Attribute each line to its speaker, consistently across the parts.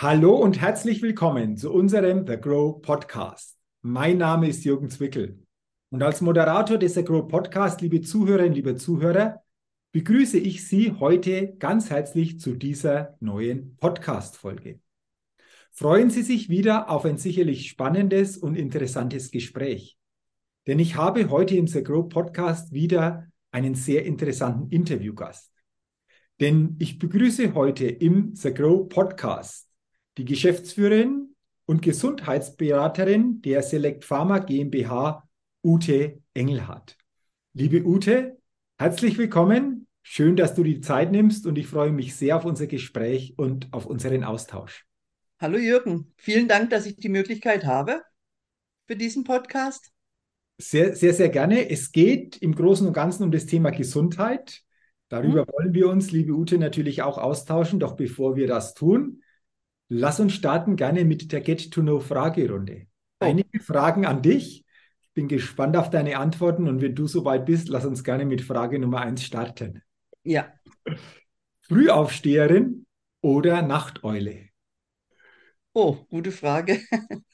Speaker 1: Hallo und herzlich willkommen zu unserem The Grow Podcast. Mein Name ist Jürgen Zwickel und als Moderator des The Grow Podcast, liebe Zuhörerinnen, liebe Zuhörer, begrüße ich Sie heute ganz herzlich zu dieser neuen Podcast-Folge. Freuen Sie sich wieder auf ein sicherlich spannendes und interessantes Gespräch. Denn ich habe heute im The Grow Podcast wieder einen sehr interessanten Interviewgast. Denn ich begrüße heute im The Grow Podcast die Geschäftsführerin und Gesundheitsberaterin der Select Pharma GmbH, Ute Engelhardt. Liebe Ute, herzlich willkommen. Schön, dass du die Zeit nimmst und ich freue mich sehr auf unser Gespräch und auf unseren Austausch.
Speaker 2: Hallo Jürgen, vielen Dank, dass ich die Möglichkeit habe für diesen Podcast.
Speaker 1: Sehr, sehr, sehr gerne. Es geht im Großen und Ganzen um das Thema Gesundheit. Darüber hm. wollen wir uns, liebe Ute, natürlich auch austauschen. Doch bevor wir das tun, Lass uns starten gerne mit der Get-to-Know-Fragerunde. Oh. Einige Fragen an dich. Ich bin gespannt auf deine Antworten und wenn du soweit bist, lass uns gerne mit Frage Nummer eins starten.
Speaker 2: Ja.
Speaker 1: Frühaufsteherin oder Nachteule?
Speaker 2: Oh, gute Frage.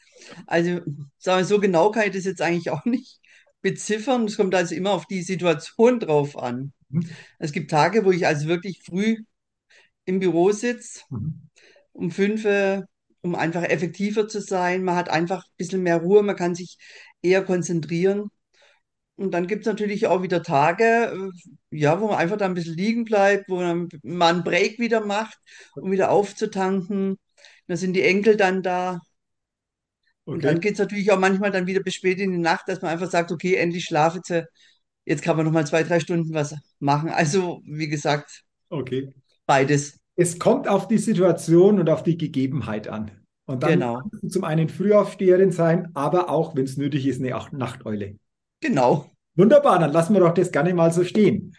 Speaker 2: Also, sagen wir, so genau kann ich das jetzt eigentlich auch nicht beziffern. Es kommt also immer auf die Situation drauf an. Mhm. Es gibt Tage, wo ich also wirklich früh im Büro sitze. Mhm um fünf, um einfach effektiver zu sein. Man hat einfach ein bisschen mehr Ruhe, man kann sich eher konzentrieren. Und dann gibt es natürlich auch wieder Tage, äh, ja, wo man einfach da ein bisschen liegen bleibt, wo man mal einen Break wieder macht, um wieder aufzutanken. Da sind die Enkel dann da. Okay. Und dann geht es natürlich auch manchmal dann wieder bis spät in die Nacht, dass man einfach sagt, okay, endlich schlafe jetzt. Jetzt kann man noch mal zwei, drei Stunden was machen. Also, wie gesagt,
Speaker 1: okay.
Speaker 2: beides
Speaker 1: es kommt auf die Situation und auf die Gegebenheit an. Und dann
Speaker 2: genau.
Speaker 1: kannst du zum einen Frühaufsteherin sein, aber auch, wenn es nötig ist, eine Nachteule.
Speaker 2: Genau.
Speaker 1: Wunderbar, dann lassen wir doch das gerne mal so stehen.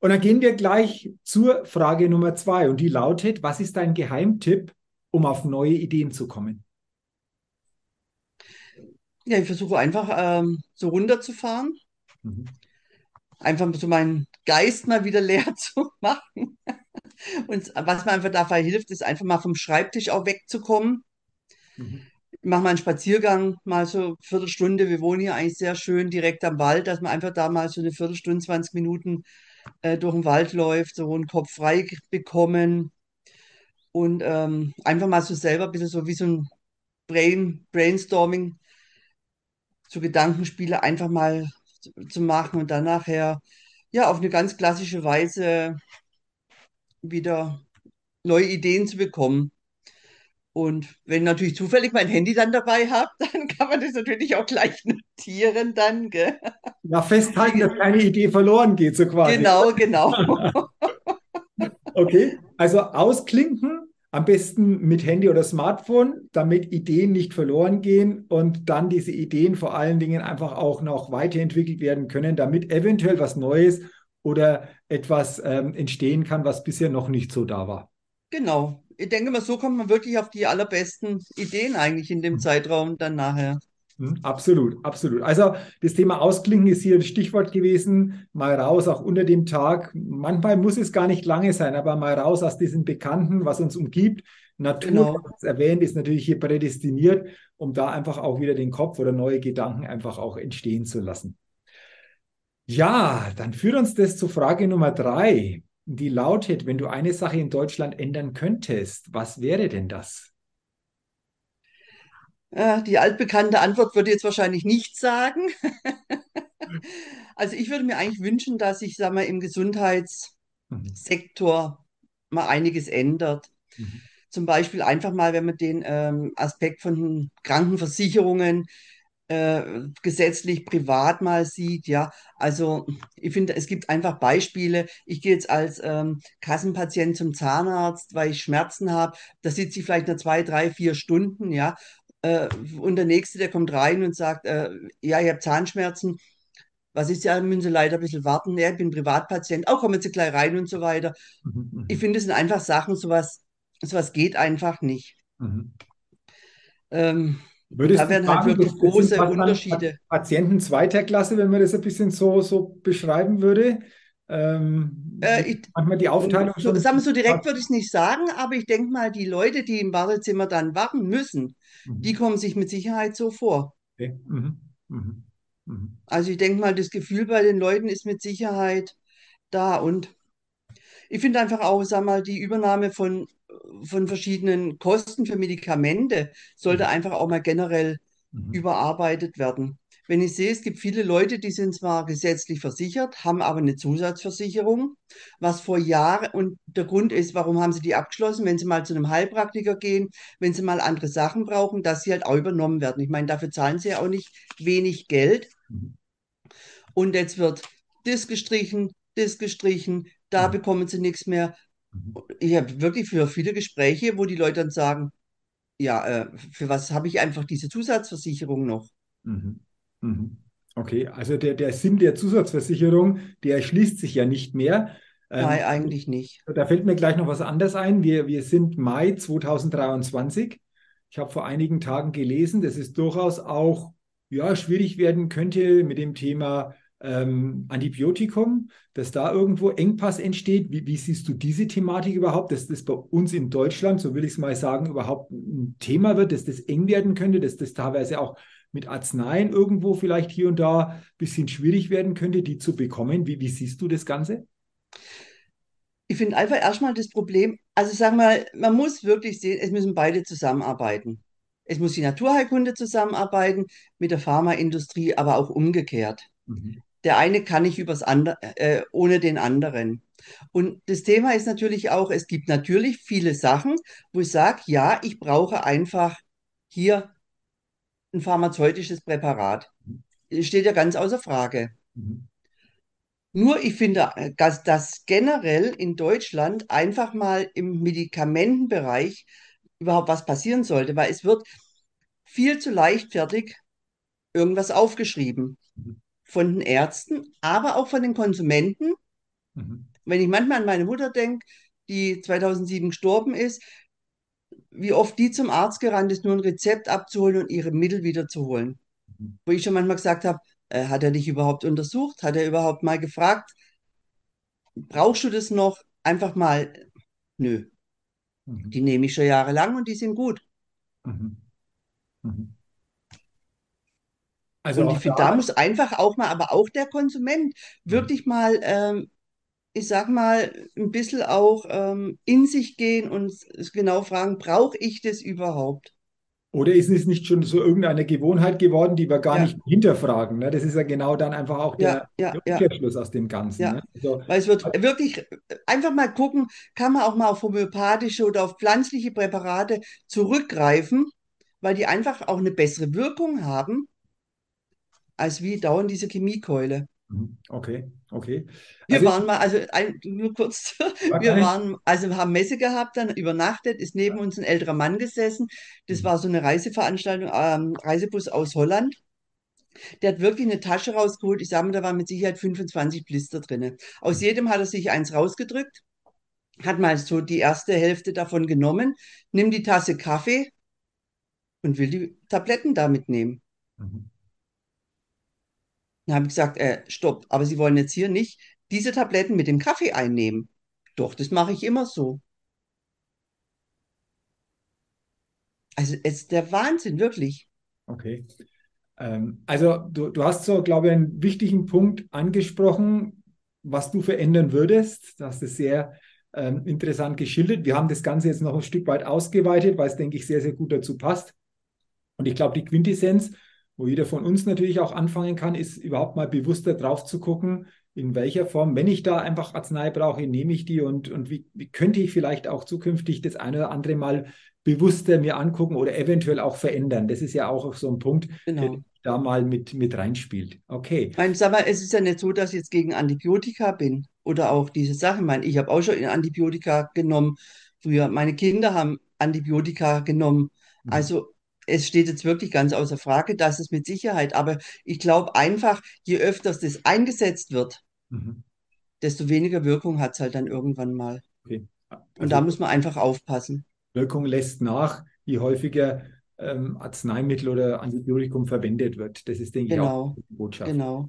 Speaker 1: Und dann gehen wir gleich zur Frage Nummer zwei. Und die lautet, was ist dein Geheimtipp, um auf neue Ideen zu kommen?
Speaker 2: Ja, ich versuche einfach ähm, so runterzufahren. Mhm. Einfach so meinen Geist mal wieder leer zu machen. Und was mir einfach dabei hilft, ist einfach mal vom Schreibtisch auch wegzukommen. Mhm. Ich mache mal einen Spaziergang, mal so eine Viertelstunde. Wir wohnen hier eigentlich sehr schön direkt am Wald, dass man einfach da mal so eine Viertelstunde, 20 Minuten äh, durch den Wald läuft, so einen Kopf frei bekommen und ähm, einfach mal so selber ein bisschen so wie so ein Brain, Brainstorming, so Gedankenspiele einfach mal zu, zu machen und dann nachher ja auf eine ganz klassische Weise wieder neue Ideen zu bekommen. Und wenn ich natürlich zufällig mein Handy dann dabei habe, dann kann man das natürlich auch gleich notieren dann. Gell?
Speaker 1: Ja, festhalten, dass keine Idee verloren geht, so quasi.
Speaker 2: Genau, genau.
Speaker 1: okay, also ausklinken, am besten mit Handy oder Smartphone, damit Ideen nicht verloren gehen und dann diese Ideen vor allen Dingen einfach auch noch weiterentwickelt werden können, damit eventuell was Neues oder etwas ähm, entstehen kann, was bisher noch nicht so da war.
Speaker 2: Genau. Ich denke mal, so kommt man wirklich auf die allerbesten Ideen eigentlich in dem mhm. Zeitraum dann nachher.
Speaker 1: Mhm, absolut, absolut. Also das Thema Ausklinken ist hier ein Stichwort gewesen. Mal raus, auch unter dem Tag. Manchmal muss es gar nicht lange sein, aber mal raus aus diesem Bekannten, was uns umgibt. Natur, genau. erwähnt, ist natürlich hier prädestiniert, um da einfach auch wieder den Kopf oder neue Gedanken einfach auch entstehen zu lassen. Ja, dann führt uns das zu Frage Nummer drei. Die lautet, wenn du eine Sache in Deutschland ändern könntest, was wäre denn das?
Speaker 2: Äh, die altbekannte Antwort würde jetzt wahrscheinlich nichts sagen. also ich würde mir eigentlich wünschen, dass sich, sagen wir, im Gesundheitssektor mal einiges ändert. Mhm. Zum Beispiel einfach mal, wenn man den ähm, Aspekt von Krankenversicherungen äh, gesetzlich privat mal sieht, ja. Also ich finde, es gibt einfach Beispiele. Ich gehe jetzt als ähm, Kassenpatient zum Zahnarzt, weil ich Schmerzen habe. Da sitze ich vielleicht nur zwei, drei, vier Stunden, ja. Äh, und der Nächste, der kommt rein und sagt, äh, ja, ich habe Zahnschmerzen. Was ist ja, müssen Sie leider ein bisschen warten. Ja, ich bin Privatpatient. Auch kommen Sie gleich rein und so weiter. Mhm, mhm. Ich finde, es sind einfach Sachen, sowas, sowas geht einfach nicht. Mhm.
Speaker 1: Ähm, Würdest da werden halt wirklich große Unterschiede. Patienten zweiter Klasse, wenn man das ein bisschen so, so beschreiben würde? Ähm, äh, ich, manchmal die Aufteilung
Speaker 2: so. Sagen wir so direkt würde ich es nicht sagen, aber ich denke mal, die Leute, die im Wartezimmer dann warten müssen, mhm. die kommen sich mit Sicherheit so vor. Okay. Mhm. Mhm. mhm. Also ich denke mal, das Gefühl bei den Leuten ist mit Sicherheit da und ich finde einfach auch, sag mal, die Übernahme von, von verschiedenen Kosten für Medikamente sollte mhm. einfach auch mal generell mhm. überarbeitet werden. Wenn ich sehe, es gibt viele Leute, die sind zwar gesetzlich versichert, haben aber eine Zusatzversicherung, was vor Jahren, und der Grund ist, warum haben sie die abgeschlossen, wenn sie mal zu einem Heilpraktiker gehen, wenn sie mal andere Sachen brauchen, dass sie halt auch übernommen werden. Ich meine, dafür zahlen sie ja auch nicht wenig Geld. Mhm. Und jetzt wird das gestrichen, das gestrichen, da mhm. bekommen sie nichts mehr. Ich habe wirklich für viele Gespräche, wo die Leute dann sagen, ja, äh, für was habe ich einfach diese Zusatzversicherung noch?
Speaker 1: Mhm. Mhm. Okay, also der, der Sinn der Zusatzversicherung, der erschließt sich ja nicht mehr.
Speaker 2: Ähm, Nein, eigentlich nicht.
Speaker 1: Da fällt mir gleich noch was anderes ein. Wir, wir sind Mai 2023. Ich habe vor einigen Tagen gelesen, dass es durchaus auch ja, schwierig werden könnte mit dem Thema ähm, Antibiotikum, dass da irgendwo Engpass entsteht. Wie, wie, siehst du diese Thematik überhaupt, dass das bei uns in Deutschland, so will ich es mal sagen, überhaupt ein Thema wird, dass das eng werden könnte, dass das teilweise auch mit Arzneien irgendwo vielleicht hier und da ein bisschen schwierig werden könnte, die zu bekommen. Wie, wie siehst du das Ganze?
Speaker 2: Ich finde einfach erstmal das Problem, also sag mal, man muss wirklich sehen, es müssen beide zusammenarbeiten. Es muss die Naturheilkunde zusammenarbeiten mit der Pharmaindustrie, aber auch umgekehrt. Mhm. Der eine kann nicht übers andere, äh, ohne den anderen. Und das Thema ist natürlich auch, es gibt natürlich viele Sachen, wo ich sage, ja, ich brauche einfach hier ein pharmazeutisches Präparat. Das steht ja ganz außer Frage. Mhm. Nur ich finde, dass das generell in Deutschland einfach mal im Medikamentenbereich überhaupt was passieren sollte, weil es wird viel zu leichtfertig irgendwas aufgeschrieben mhm. Von den Ärzten, aber auch von den Konsumenten. Mhm. Wenn ich manchmal an meine Mutter denke, die 2007 gestorben ist, wie oft die zum Arzt gerannt ist, nur ein Rezept abzuholen und ihre Mittel wiederzuholen. Mhm. Wo ich schon manchmal gesagt habe, äh, hat er dich überhaupt untersucht? Hat er überhaupt mal gefragt, brauchst du das noch? Einfach mal, nö. Mhm. Die nehme ich schon jahrelang und die sind gut. Mhm. Also und ich finde, da muss einfach auch mal, aber auch der Konsument wirklich mal ähm, ich sag mal, ein bisschen auch ähm, in sich gehen und genau fragen, brauche ich das überhaupt?
Speaker 1: Oder ist es nicht schon so irgendeine Gewohnheit geworden, die wir gar ja. nicht hinterfragen? Ne? Das ist ja genau dann einfach auch der, ja, ja, der Umkehrschluss aus dem Ganzen.
Speaker 2: Ne? Also, Weil es wird wirklich einfach mal gucken, kann man auch mal auf homöopathische oder auf pflanzliche Präparate zurückgreifen, weil die einfach auch eine bessere Wirkung haben, als wie dauernd diese Chemiekeule.
Speaker 1: Mhm. Okay, okay.
Speaker 2: Wir also waren mal, also ein, nur kurz, wir waren, also wir haben Messe gehabt, dann übernachtet, ist neben uns ein älterer Mann gesessen. Das mhm. war so eine Reiseveranstaltung, ähm, Reisebus aus Holland. Der hat wirklich eine Tasche rausgeholt. Ich sage mal, da waren mit Sicherheit 25 Blister drin. Aus mhm. jedem hat er sich eins rausgedrückt, hat mal so die erste Hälfte davon genommen, nimmt die Tasse Kaffee und will die Tabletten damit nehmen. Mhm. Dann habe ich gesagt, äh, stopp, aber Sie wollen jetzt hier nicht diese Tabletten mit dem Kaffee einnehmen. Doch, das mache ich immer so. Also es ist der Wahnsinn, wirklich.
Speaker 1: Okay. Ähm, also du, du hast so, glaube ich, einen wichtigen Punkt angesprochen, was du verändern würdest. Das ist sehr ähm, interessant geschildert. Wir haben das Ganze jetzt noch ein Stück weit ausgeweitet, weil es, denke ich, sehr, sehr gut dazu passt. Und ich glaube, die Quintessenz wo jeder von uns natürlich auch anfangen kann, ist überhaupt mal bewusster drauf zu gucken, in welcher Form, wenn ich da einfach Arznei brauche, nehme ich die und, und wie, wie könnte ich vielleicht auch zukünftig das eine oder andere mal bewusster mir angucken oder eventuell auch verändern. Das ist ja auch so ein Punkt, genau. der da mal mit, mit reinspielt. Okay.
Speaker 2: Ich meine, sag mal, es ist ja nicht so, dass ich jetzt gegen Antibiotika bin oder auch diese Sachen. Ich meine, ich habe auch schon Antibiotika genommen. Früher, meine Kinder haben Antibiotika genommen. Mhm. Also es steht jetzt wirklich ganz außer Frage, dass es mit Sicherheit, aber ich glaube einfach, je öfter das eingesetzt wird, mhm. desto weniger Wirkung hat es halt dann irgendwann mal. Okay. Also Und da muss man einfach aufpassen.
Speaker 1: Wirkung lässt nach, je häufiger ähm, Arzneimittel oder Antibiotikum verwendet wird. Das ist, denke genau. ich, auch die Botschaft.
Speaker 2: Genau.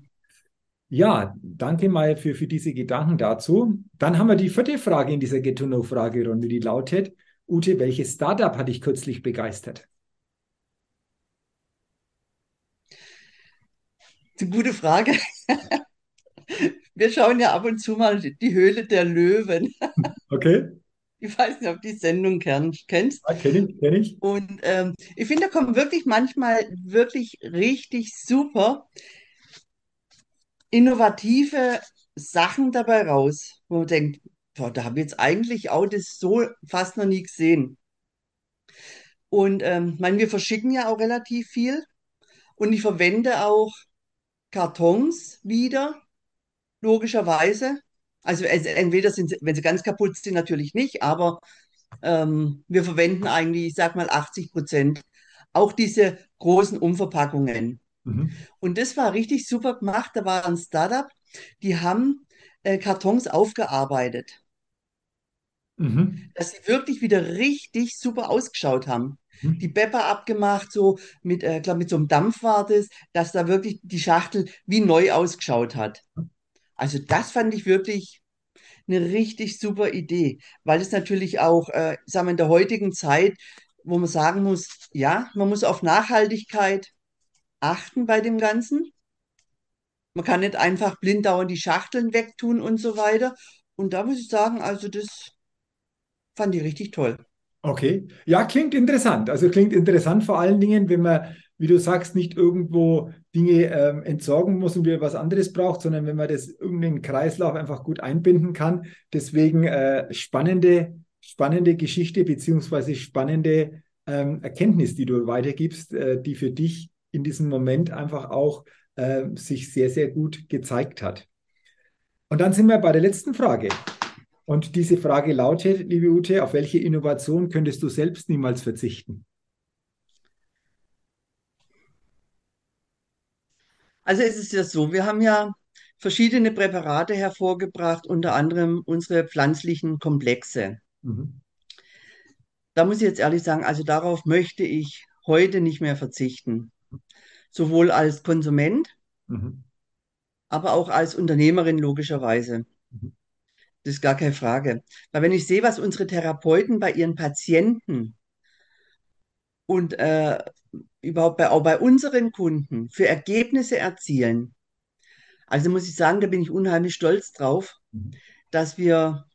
Speaker 1: Ja, danke mal für, für diese Gedanken dazu. Dann haben wir die vierte Frage in dieser Get-to-Know-Fragerunde, die lautet, Ute, welches Startup hat dich kürzlich begeistert?
Speaker 2: Eine gute Frage. Wir schauen ja ab und zu mal die Höhle der Löwen.
Speaker 1: Okay.
Speaker 2: Ich weiß nicht, ob die Sendung kennst.
Speaker 1: Ja, kenne ich, kenne ich.
Speaker 2: Und ähm, ich finde, da kommen wirklich manchmal wirklich richtig super innovative Sachen dabei raus, wo man denkt, boah, da habe ich jetzt eigentlich auch das so fast noch nie gesehen. Und ähm, meine, wir verschicken ja auch relativ viel und ich verwende auch Kartons wieder, logischerweise. Also entweder sind sie, wenn sie ganz kaputt sind, natürlich nicht, aber ähm, wir verwenden eigentlich, ich sag mal, 80 Prozent auch diese großen Umverpackungen.
Speaker 1: Mhm.
Speaker 2: Und das war richtig super gemacht. Da war ein Startup, die haben äh, Kartons aufgearbeitet,
Speaker 1: Mhm.
Speaker 2: dass sie wirklich wieder richtig super ausgeschaut haben.
Speaker 1: Mhm.
Speaker 2: Die Bepper abgemacht, so mit, äh, glaub, mit so einem Dampf war das, dass da wirklich die Schachtel wie neu ausgeschaut hat. Also das fand ich wirklich eine richtig super Idee, weil es natürlich auch, äh, sagen wir, in der heutigen Zeit, wo man sagen muss, ja, man muss auf Nachhaltigkeit achten bei dem Ganzen. Man kann nicht einfach blind dauernd die Schachteln wegtun und so weiter. Und da muss ich sagen, also das fand ich richtig toll.
Speaker 1: Okay. Ja, klingt interessant. Also klingt interessant vor allen Dingen, wenn man, wie du sagst, nicht irgendwo Dinge ähm, entsorgen muss und wieder was anderes braucht, sondern wenn man das irgendeinen Kreislauf einfach gut einbinden kann. Deswegen äh, spannende, spannende Geschichte beziehungsweise spannende ähm, Erkenntnis, die du weitergibst, äh, die für dich in diesem Moment einfach auch äh, sich sehr, sehr gut gezeigt hat. Und dann sind wir bei der letzten Frage. Und diese Frage lautet, liebe Ute, auf welche Innovation könntest du selbst niemals verzichten?
Speaker 2: Also es ist ja so, wir haben ja verschiedene Präparate hervorgebracht, unter anderem unsere pflanzlichen Komplexe.
Speaker 1: Mhm.
Speaker 2: Da muss ich jetzt ehrlich sagen, also darauf möchte ich heute nicht mehr verzichten. Sowohl als Konsument,
Speaker 1: Mhm.
Speaker 2: aber auch als Unternehmerin logischerweise.
Speaker 1: Mhm.
Speaker 2: Das ist gar keine Frage. Weil wenn ich sehe, was unsere Therapeuten bei ihren Patienten und äh, überhaupt bei, auch bei unseren Kunden für Ergebnisse erzielen, also muss ich sagen, da bin ich unheimlich stolz drauf,
Speaker 1: Mhm.
Speaker 2: dass wir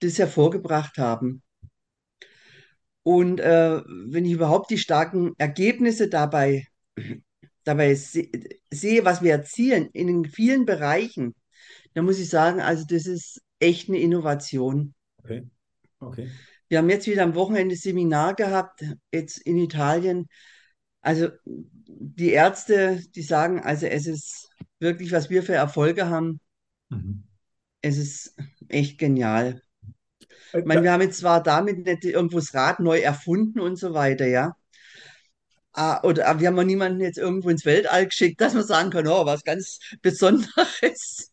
Speaker 2: das hervorgebracht haben. Und äh, wenn ich überhaupt die starken Ergebnisse dabei, dabei se sehe, was wir erzielen in den vielen Bereichen, dann muss ich sagen, also das ist echt eine Innovation.
Speaker 1: Okay. Okay.
Speaker 2: Wir haben jetzt wieder am Wochenende Seminar gehabt, jetzt in Italien. Also die Ärzte, die sagen, also es ist wirklich, was wir für Erfolge haben,
Speaker 1: Mhm.
Speaker 2: es ist echt genial.
Speaker 1: Äh,
Speaker 2: Ich meine, wir haben jetzt zwar damit nicht irgendwo das Rad neu erfunden und so weiter, ja. Ah, Oder wir haben auch niemanden jetzt irgendwo ins Weltall geschickt, dass man sagen kann, oh, was ganz Besonderes.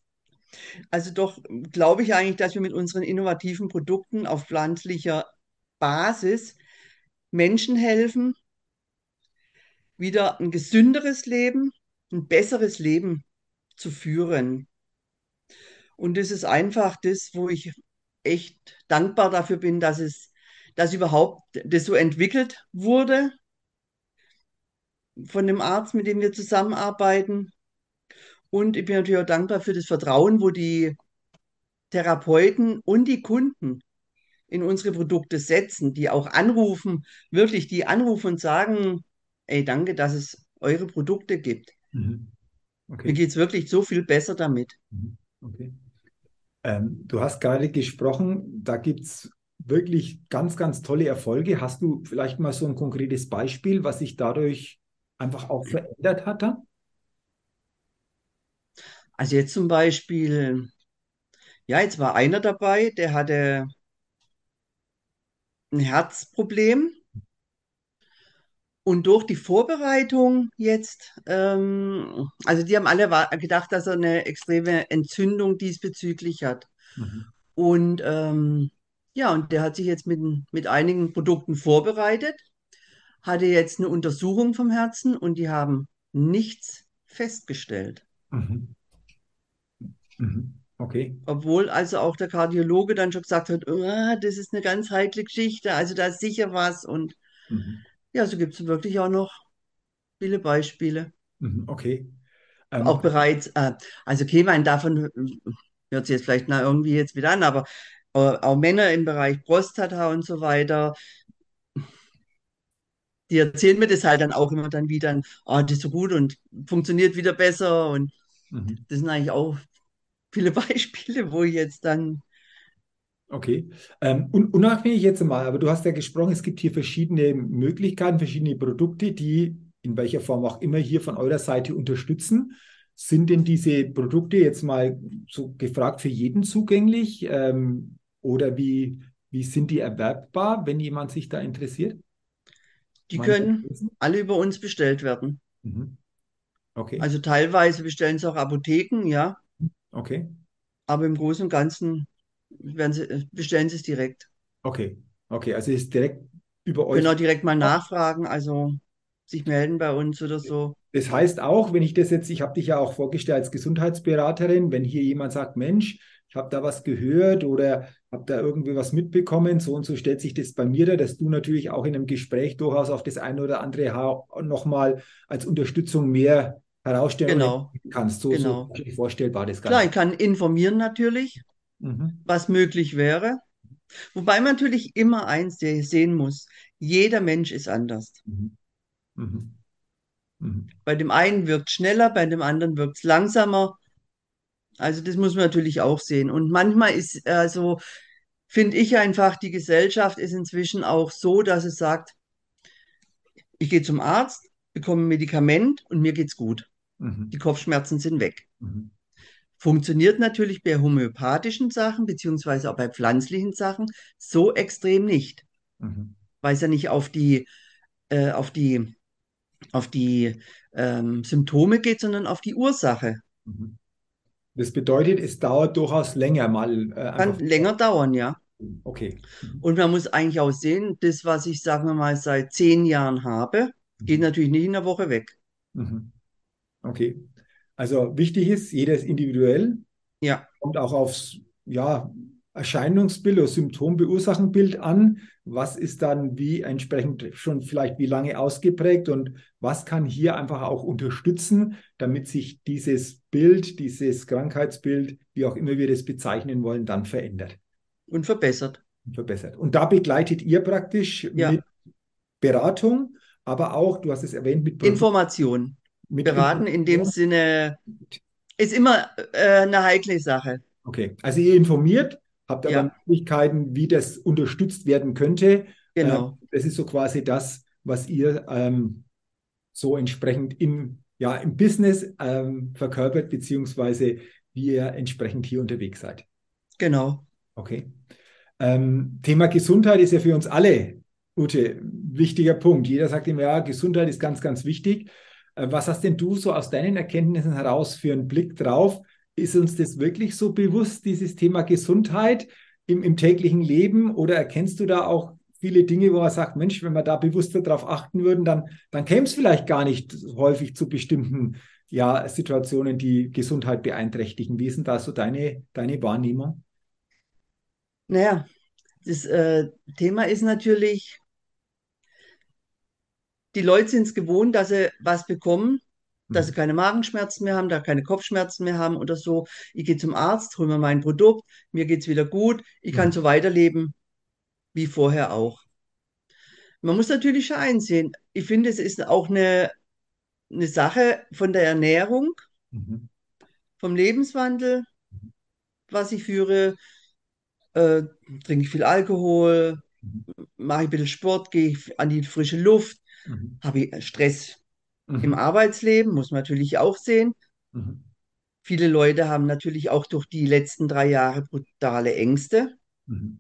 Speaker 2: Also doch glaube ich eigentlich, dass wir mit unseren innovativen Produkten auf pflanzlicher Basis Menschen helfen, wieder ein gesünderes Leben, ein besseres Leben zu führen. Und das ist einfach das, wo ich echt dankbar dafür bin, dass es, dass überhaupt das so entwickelt wurde von dem Arzt, mit dem wir zusammenarbeiten. Und ich bin natürlich auch dankbar für das Vertrauen, wo die Therapeuten und die Kunden in unsere Produkte setzen, die auch anrufen, wirklich, die anrufen und sagen, ey, danke, dass es eure Produkte gibt.
Speaker 1: Mhm.
Speaker 2: Mir
Speaker 1: Okay.
Speaker 2: geht es wirklich so viel besser damit.
Speaker 1: Mhm. Okay. Ähm, du hast gerade gesprochen, da gibt es wirklich ganz, ganz tolle Erfolge. Hast du vielleicht mal so ein konkretes Beispiel, was sich dadurch einfach auch verändert hat dann?
Speaker 2: Also jetzt zum Beispiel, ja, jetzt war einer dabei, der hatte ein Herzproblem und durch die Vorbereitung jetzt, ähm, also die haben alle wa- gedacht, dass er eine extreme Entzündung diesbezüglich hat.
Speaker 1: Mhm.
Speaker 2: Und ähm, ja, und der hat sich jetzt mit, mit einigen Produkten vorbereitet, hatte jetzt eine Untersuchung vom Herzen und die haben nichts festgestellt.
Speaker 1: Mhm. Mhm. Okay.
Speaker 2: Obwohl also auch der Kardiologe dann schon gesagt hat, oh, das ist eine ganz heikle Geschichte, also da ist sicher was. Und
Speaker 1: Mhm.
Speaker 2: ja, so gibt es wirklich auch noch viele Beispiele.
Speaker 1: Mhm. Okay. Ähm,
Speaker 2: Auch bereits, äh, also okay, man davon hört sich jetzt vielleicht na, irgendwie jetzt wieder an, aber äh, auch Männer im Bereich Prostata und so weiter, die erzählen mir das halt dann auch immer dann wieder, ah, das ist so gut und funktioniert wieder besser. Und
Speaker 1: mhm.
Speaker 2: das sind eigentlich auch viele Beispiele, wo ich jetzt dann
Speaker 1: Okay. Ähm, und unabhängig jetzt mal, aber du hast ja gesprochen, es gibt hier verschiedene Möglichkeiten, verschiedene Produkte, die in welcher Form auch immer hier von eurer Seite unterstützen. Sind denn diese Produkte jetzt mal so gefragt für jeden zugänglich? Ähm, oder wie, wie sind die erwerbbar, wenn jemand sich da interessiert?
Speaker 2: Die
Speaker 1: Mal
Speaker 2: können
Speaker 1: wissen?
Speaker 2: alle über uns bestellt werden.
Speaker 1: Mhm. Okay,
Speaker 2: Also teilweise bestellen es auch Apotheken, ja,
Speaker 1: okay,
Speaker 2: aber im Großen und Ganzen sie, äh, bestellen sie es direkt.
Speaker 1: okay, okay. Also ist direkt über euch.
Speaker 2: auch direkt mal nachfragen, also sich melden bei uns oder so.
Speaker 1: Das heißt auch, wenn ich das jetzt, ich habe dich ja auch vorgestellt als Gesundheitsberaterin, wenn hier jemand sagt, Mensch, ich habe da was gehört oder habe da irgendwie was mitbekommen, so und so stellt sich das bei mir da, dass du natürlich auch in einem Gespräch durchaus auf das eine oder andere nochmal als Unterstützung mehr herausstellen
Speaker 2: Genau,
Speaker 1: kannst. So,
Speaker 2: genau.
Speaker 1: so vorstellbar das
Speaker 2: Klar,
Speaker 1: Ganze.
Speaker 2: ich kann informieren natürlich,
Speaker 1: Mhm.
Speaker 2: was möglich wäre. Wobei man natürlich immer eins se- sehen muss. Jeder Mensch ist anders.
Speaker 1: Mhm. Mhm. Mhm.
Speaker 2: Bei dem einen wirkt es schneller, bei dem anderen wirkt es langsamer. Also das muss man natürlich auch sehen. Und manchmal ist also, finde ich einfach, die Gesellschaft ist inzwischen auch so, dass es sagt, ich gehe zum Arzt, bekomme ein Medikament und mir geht's gut.
Speaker 1: Mhm.
Speaker 2: Die Kopfschmerzen sind weg.
Speaker 1: Mhm.
Speaker 2: Funktioniert natürlich bei homöopathischen Sachen, beziehungsweise auch bei pflanzlichen Sachen, so extrem nicht,
Speaker 1: Mhm.
Speaker 2: weil es ja nicht auf die, äh, auf die, auf die ähm, Symptome geht, sondern auf die Ursache.
Speaker 1: Mhm. Das bedeutet, es dauert durchaus länger mal äh,
Speaker 2: Kann länger dauern, ja.
Speaker 1: Okay. Mhm.
Speaker 2: Und man muss eigentlich auch sehen, das, was ich, sagen wir mal, seit zehn Jahren habe, geht
Speaker 1: Mhm.
Speaker 2: natürlich nicht in der Woche weg.
Speaker 1: Mhm. Okay. Also wichtig ist, jeder ist individuell,
Speaker 2: Ja,
Speaker 1: kommt auch aufs ja, Erscheinungsbild oder Symptombeursachenbild an. Was ist dann wie entsprechend schon vielleicht wie lange ausgeprägt und was kann hier einfach auch unterstützen, damit sich dieses Bild, dieses Krankheitsbild, wie auch immer wir das bezeichnen wollen, dann verändert
Speaker 2: und verbessert.
Speaker 1: und verbessert. Und da begleitet ihr praktisch
Speaker 2: Ja,
Speaker 1: mit Beratung, aber auch, du hast es erwähnt, mit Produkt,
Speaker 2: Information.
Speaker 1: mit
Speaker 2: Beraten in dem. Sinne ist immer äh, eine heikle Sache.
Speaker 1: Okay, also ihr informiert, habt aber
Speaker 2: Ja,
Speaker 1: Möglichkeiten, wie das unterstützt werden könnte. Äh,
Speaker 2: genau.
Speaker 1: das ist so quasi das, was ihr ähm, so entsprechend im, ja, im Business ähm, verkörpert, beziehungsweise wie ihr entsprechend hier unterwegs seid.
Speaker 2: Genau.
Speaker 1: Okay. Ähm, Thema Gesundheit ist ja für uns alle, Ute, ein wichtiger Punkt. Jeder sagt immer, ja, Gesundheit ist ganz, ganz wichtig. Äh, was hast denn du so aus deinen Erkenntnissen heraus für einen Blick drauf? Ist uns das wirklich so bewusst, dieses Thema Gesundheit im, im täglichen Leben? Oder erkennst du da auch viele Dinge, wo man sagt, Mensch, wenn wir da bewusster darauf achten würden, dann, dann käme es vielleicht gar nicht häufig zu bestimmten ja, Situationen, die Gesundheit beeinträchtigen. Wie ist denn da so deine, deine Wahrnehmung?
Speaker 2: Naja, das äh, Thema ist natürlich, die Leute sind es gewohnt, dass sie was bekommen, dass sie
Speaker 1: Mhm.
Speaker 2: keine Magenschmerzen mehr haben, da keine Kopfschmerzen mehr haben oder so. Ich gehe zum Arzt, hole mir mein Produkt, mir geht's wieder gut, ich kann
Speaker 1: Mhm.
Speaker 2: so weiterleben wie vorher auch. Man muss natürlich schon einsehen, ich finde, es ist auch eine, eine Sache von der Ernährung,
Speaker 1: Mhm.
Speaker 2: vom Lebenswandel, was ich führe. Äh, trinke ich viel Alkohol,
Speaker 1: Mhm.
Speaker 2: mache ich ein bisschen Sport, gehe ich an die frische Luft,
Speaker 1: Mhm.
Speaker 2: habe ich Stress im
Speaker 1: Mhm.
Speaker 2: Arbeitsleben, muss man natürlich auch sehen.
Speaker 1: Mhm.
Speaker 2: Viele Leute haben natürlich auch durch die letzten drei Jahre brutale Ängste.
Speaker 1: Mhm.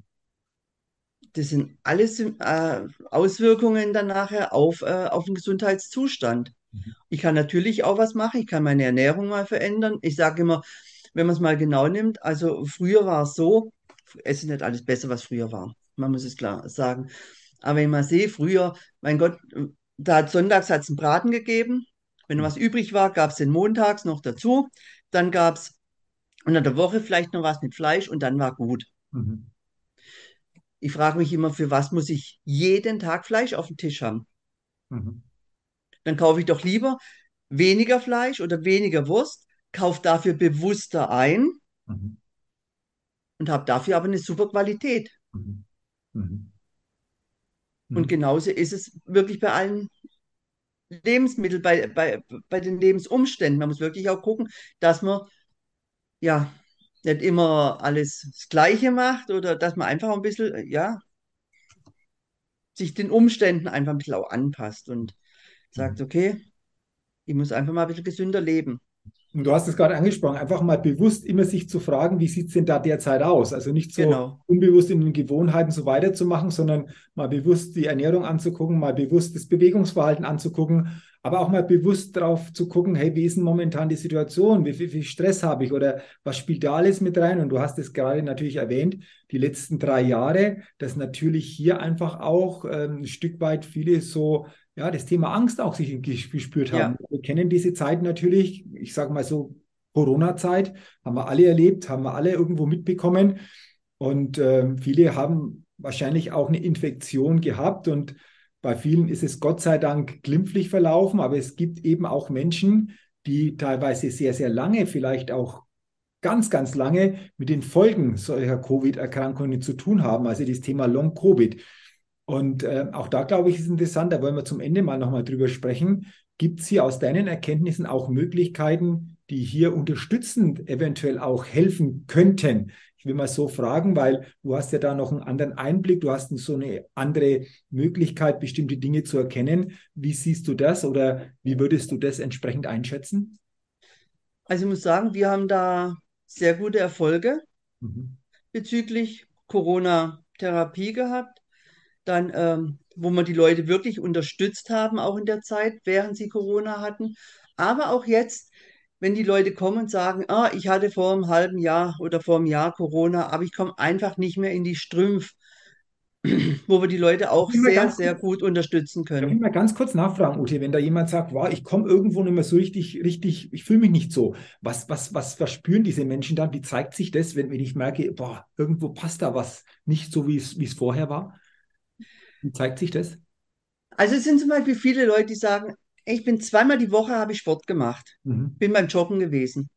Speaker 2: Das sind alles äh, Auswirkungen dann nachher auf, äh, auf den Gesundheitszustand.
Speaker 1: Mhm.
Speaker 2: Ich kann natürlich auch was machen, ich kann meine Ernährung mal verändern. Ich sage immer, wenn man es mal genau nimmt, also früher war es so, es ist nicht alles besser, was früher war. Man muss es klar sagen. Aber wenn man sehe, früher, mein Gott, da hat sonntags hat's einen Braten gegeben. Wenn
Speaker 1: Mhm.
Speaker 2: was übrig war, gab es den montags noch dazu. Dann gab es unter der Woche vielleicht noch was mit Fleisch und dann war gut. Mhm. Ich frage mich immer, für was muss ich jeden Tag Fleisch auf dem Tisch haben? Mhm. Dann kaufe ich doch lieber weniger Fleisch oder weniger Wurst, kaufe dafür bewusster ein mhm. und habe dafür aber eine super Qualität. Mhm. Mhm. Und genauso ist es wirklich bei allen Lebensmitteln, bei, bei, bei den Lebensumständen. Man muss wirklich auch gucken, dass man ja nicht immer alles das Gleiche macht oder dass man einfach ein bisschen, ja, sich den Umständen einfach ein bisschen auch anpasst und sagt, okay, ich muss einfach mal ein bisschen gesünder leben.
Speaker 1: Und du hast es gerade angesprochen, einfach mal bewusst immer sich zu fragen, wie sieht es denn da derzeit aus? Also nicht so genau. unbewusst in den Gewohnheiten so weiterzumachen, sondern mal bewusst die Ernährung anzugucken, mal bewusst das Bewegungsverhalten anzugucken, aber auch mal bewusst darauf zu gucken, hey, wie ist denn momentan die Situation? Wie viel, viel Stress habe ich oder was spielt da alles mit rein? Und du hast es gerade natürlich erwähnt, die letzten drei Jahre, dass natürlich hier einfach auch ähm, ein Stück weit viele so ja, das Thema Angst auch sich gespürt haben. Ja. Wir kennen diese Zeit natürlich, ich sage mal so, Corona-Zeit, haben wir alle erlebt, haben wir alle irgendwo mitbekommen. Und äh, viele haben wahrscheinlich auch eine Infektion gehabt und bei vielen ist es Gott sei Dank glimpflich verlaufen, aber es gibt eben auch Menschen, die teilweise sehr, sehr lange, vielleicht auch ganz, ganz lange mit den Folgen solcher Covid-Erkrankungen zu tun haben, also das Thema Long-Covid. Und äh, auch da glaube ich, ist interessant, da wollen wir zum Ende mal nochmal drüber sprechen. Gibt es hier aus deinen Erkenntnissen auch Möglichkeiten, die hier unterstützend eventuell auch helfen könnten? Ich will mal so fragen, weil du hast ja da noch einen anderen Einblick, du hast so eine andere Möglichkeit, bestimmte Dinge zu erkennen. Wie siehst du das oder wie würdest du das entsprechend einschätzen?
Speaker 2: Also ich muss sagen, wir haben da sehr gute Erfolge mhm. bezüglich Corona-Therapie gehabt dann, ähm, wo wir die Leute wirklich unterstützt haben, auch in der Zeit, während sie Corona hatten. Aber auch jetzt, wenn die Leute kommen und sagen, ah, ich hatte vor einem halben Jahr oder vor einem Jahr Corona, aber ich komme einfach nicht mehr in die Strümpf, wo wir die Leute auch sehr, sehr gut unterstützen können.
Speaker 1: Ich will mal ganz kurz nachfragen, Ute, wenn da jemand sagt, wow, ich komme irgendwo nicht mehr so richtig, richtig, ich fühle mich nicht so. Was, was, was, was spüren diese Menschen dann? Wie zeigt sich das, wenn, wenn ich merke, boah, irgendwo passt da was nicht so, wie es vorher war? Wie zeigt sich das?
Speaker 2: Also es sind zum Beispiel viele Leute, die sagen, ich bin zweimal die Woche habe ich Sport gemacht, mhm. bin beim Joggen gewesen.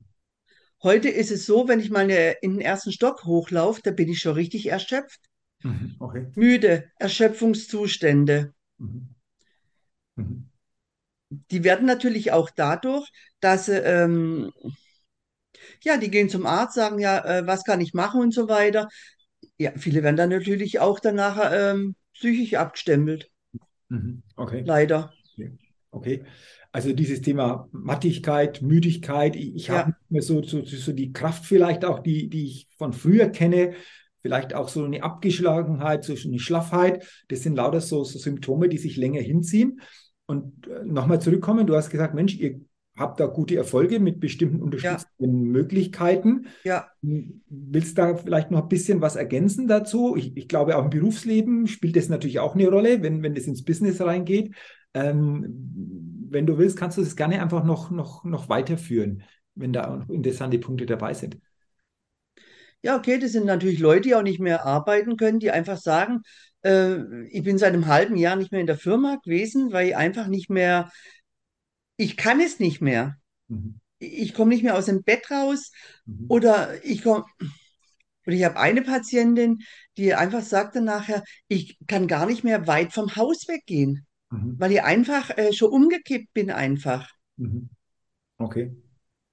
Speaker 2: Heute ist es so, wenn ich mal in den ersten Stock hochlaufe, da bin ich schon richtig erschöpft. Mhm. Okay. Müde, Erschöpfungszustände. Mhm. mhm. Die werden natürlich auch dadurch, dass ähm, ja, die gehen zum Arzt, sagen ja, äh, was kann ich machen und so weiter. Ja, viele werden dann natürlich auch danach ähm, psychisch abgestempelt.
Speaker 1: Mhm. Okay.
Speaker 2: Leider.
Speaker 1: Okay. Also dieses Thema Mattigkeit, Müdigkeit, ich, ich ja. habe nicht mehr so, so, so die Kraft vielleicht auch, die, die ich von früher kenne, vielleicht auch so eine Abgeschlagenheit, so eine Schlaffheit. Das sind lauter so, so Symptome, die sich länger hinziehen. Und äh, nochmal zurückkommen, du hast gesagt, Mensch, ihr habt da gute Erfolge mit bestimmten unterstützenden ja. Möglichkeiten.
Speaker 2: Ja.
Speaker 1: Willst du da vielleicht noch ein bisschen was ergänzen dazu? Ich, ich, glaube, auch im Berufsleben spielt das natürlich auch eine Rolle, wenn, wenn das ins Business reingeht. Ähm, wenn du willst, kannst du das gerne einfach noch, noch, noch weiterführen, wenn da noch interessante Punkte dabei sind.
Speaker 2: Ja, okay, das sind natürlich Leute, die auch nicht mehr arbeiten können, die einfach sagen, äh, ich bin seit einem halben Jahr nicht mehr in der Firma gewesen, weil ich einfach nicht mehr ich kann es nicht mehr. Mhm. Ich komme nicht mehr aus dem Bett raus mhm. oder ich komme. Und ich habe eine Patientin, die einfach sagte nachher, ich kann gar nicht mehr weit vom Haus weggehen, mhm. weil ich einfach äh, schon umgekippt bin einfach.
Speaker 1: Mhm. Okay,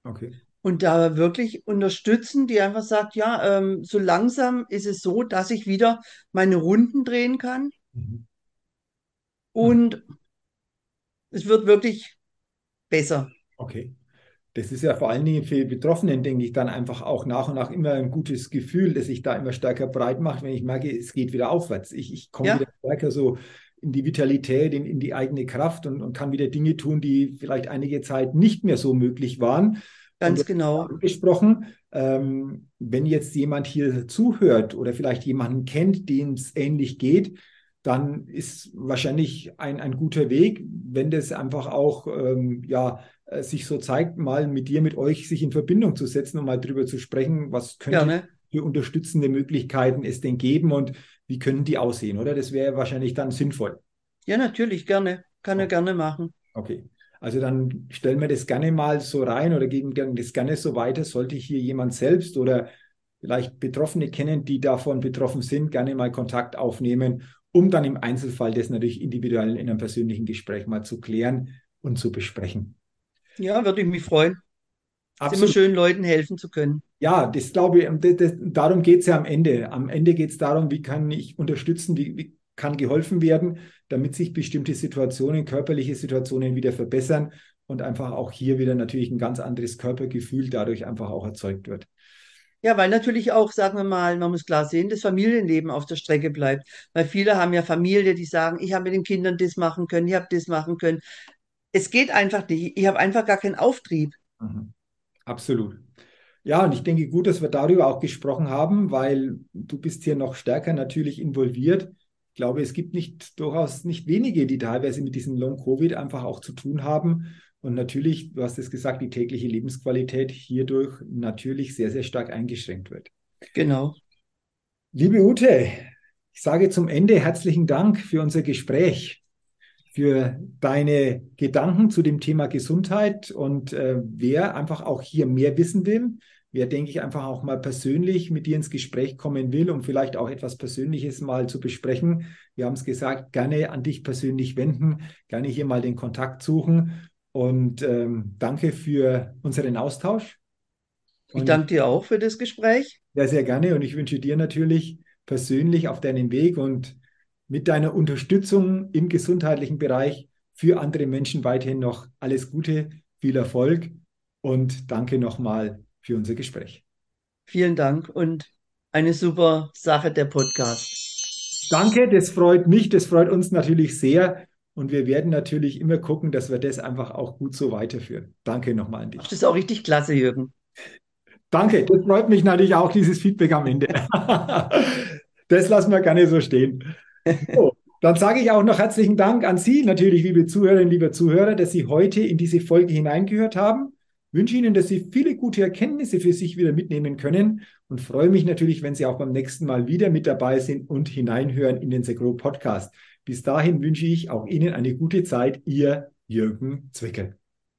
Speaker 1: okay.
Speaker 2: Und da wirklich unterstützen, die einfach sagt, ja, ähm, so langsam ist es so, dass ich wieder meine Runden drehen kann. Mhm. Und es wird wirklich besser.
Speaker 1: Okay. Das ist ja vor allen Dingen für Betroffenen, denke ich, dann einfach auch nach und nach immer ein gutes Gefühl, das sich da immer stärker breit macht, wenn ich merke, es geht wieder aufwärts. Ich, ich komme ja. wieder stärker so in die Vitalität, in, in die eigene Kraft und, und kann wieder Dinge tun, die vielleicht einige Zeit nicht mehr so möglich waren.
Speaker 2: Ganz genau.
Speaker 1: Gesprochen, ähm, wenn jetzt jemand hier zuhört oder vielleicht jemanden kennt, dem es ähnlich geht, dann ist wahrscheinlich ein, ein guter Weg, wenn das einfach auch ähm, ja, äh, sich so zeigt, mal mit dir, mit euch sich in Verbindung zu setzen und mal drüber zu sprechen, was könnte für unterstützende Möglichkeiten es denn geben und wie können die aussehen, oder? Das wäre wahrscheinlich dann sinnvoll.
Speaker 2: Ja, natürlich, gerne. Kann er gerne machen.
Speaker 1: Okay. Also dann stellen wir das gerne mal so rein oder geben das gerne so weiter. Sollte hier jemand selbst oder vielleicht Betroffene kennen, die davon betroffen sind, gerne mal Kontakt aufnehmen, um dann im Einzelfall das natürlich individuell in einem persönlichen Gespräch mal zu klären und zu besprechen.
Speaker 2: Ja, würde ich mich freuen. Absolut. Es ist immer schön, Leuten helfen zu können.
Speaker 1: Ja, das glaube ich, das, das, darum geht es ja am Ende. Am Ende geht es darum, wie kann ich unterstützen, wie, wie kann geholfen werden, damit sich bestimmte Situationen, körperliche Situationen wieder verbessern und einfach auch hier wieder natürlich ein ganz anderes Körpergefühl dadurch einfach auch erzeugt wird.
Speaker 2: Ja, weil natürlich auch, sagen wir mal, man muss klar sehen, das Familienleben auf der Strecke bleibt. Weil viele haben ja Familie, die sagen, ich habe mit den Kindern das machen können, ich habe das machen können. Es geht einfach nicht. Ich habe einfach gar keinen Auftrieb.
Speaker 1: Mhm. Absolut. Ja, und ich denke gut, dass wir darüber auch gesprochen haben, weil du bist hier noch stärker natürlich involviert. Ich glaube, es gibt nicht durchaus nicht wenige, die teilweise mit diesem Long Covid einfach auch zu tun haben und natürlich, du hast es gesagt, die tägliche Lebensqualität hierdurch natürlich sehr, sehr stark eingeschränkt wird.
Speaker 2: Genau.
Speaker 1: Liebe Ute, ich sage zum Ende herzlichen Dank für unser Gespräch, für deine Gedanken zu dem Thema Gesundheit und äh, wer einfach auch hier mehr wissen will, wer, denke ich, einfach auch mal persönlich mit dir ins Gespräch kommen will, um vielleicht auch etwas Persönliches mal zu besprechen. Wir haben es gesagt, gerne an dich persönlich wenden, gerne hier mal den Kontakt suchen. Und ähm, danke für unseren Austausch.
Speaker 2: Und ich danke dir auch für das Gespräch.
Speaker 1: Ja, sehr gerne. Und ich wünsche dir natürlich persönlich auf deinem Weg und mit deiner Unterstützung im gesundheitlichen Bereich für andere Menschen weiterhin noch alles Gute, viel Erfolg und danke nochmal für unser Gespräch.
Speaker 2: Vielen Dank und eine super Sache der Podcast.
Speaker 1: Danke, das freut mich, das freut uns natürlich sehr. Und wir werden natürlich immer gucken, dass wir das einfach auch gut so weiterführen. Danke nochmal an dich.
Speaker 2: Das ist auch richtig klasse, Jürgen.
Speaker 1: Danke, das freut mich natürlich auch, dieses Feedback am Ende. das lassen wir gerne so stehen. So, dann sage ich auch noch herzlichen Dank an Sie, natürlich, liebe Zuhörerinnen, liebe Zuhörer, dass Sie heute in diese Folge hineingehört haben. Ich wünsche Ihnen, dass Sie viele gute Erkenntnisse für sich wieder mitnehmen können und freue mich natürlich, wenn Sie auch beim nächsten Mal wieder mit dabei sind und hineinhören in den Segro Podcast. Bis dahin wünsche ich auch Ihnen eine gute Zeit. Ihr Jürgen Zwickel.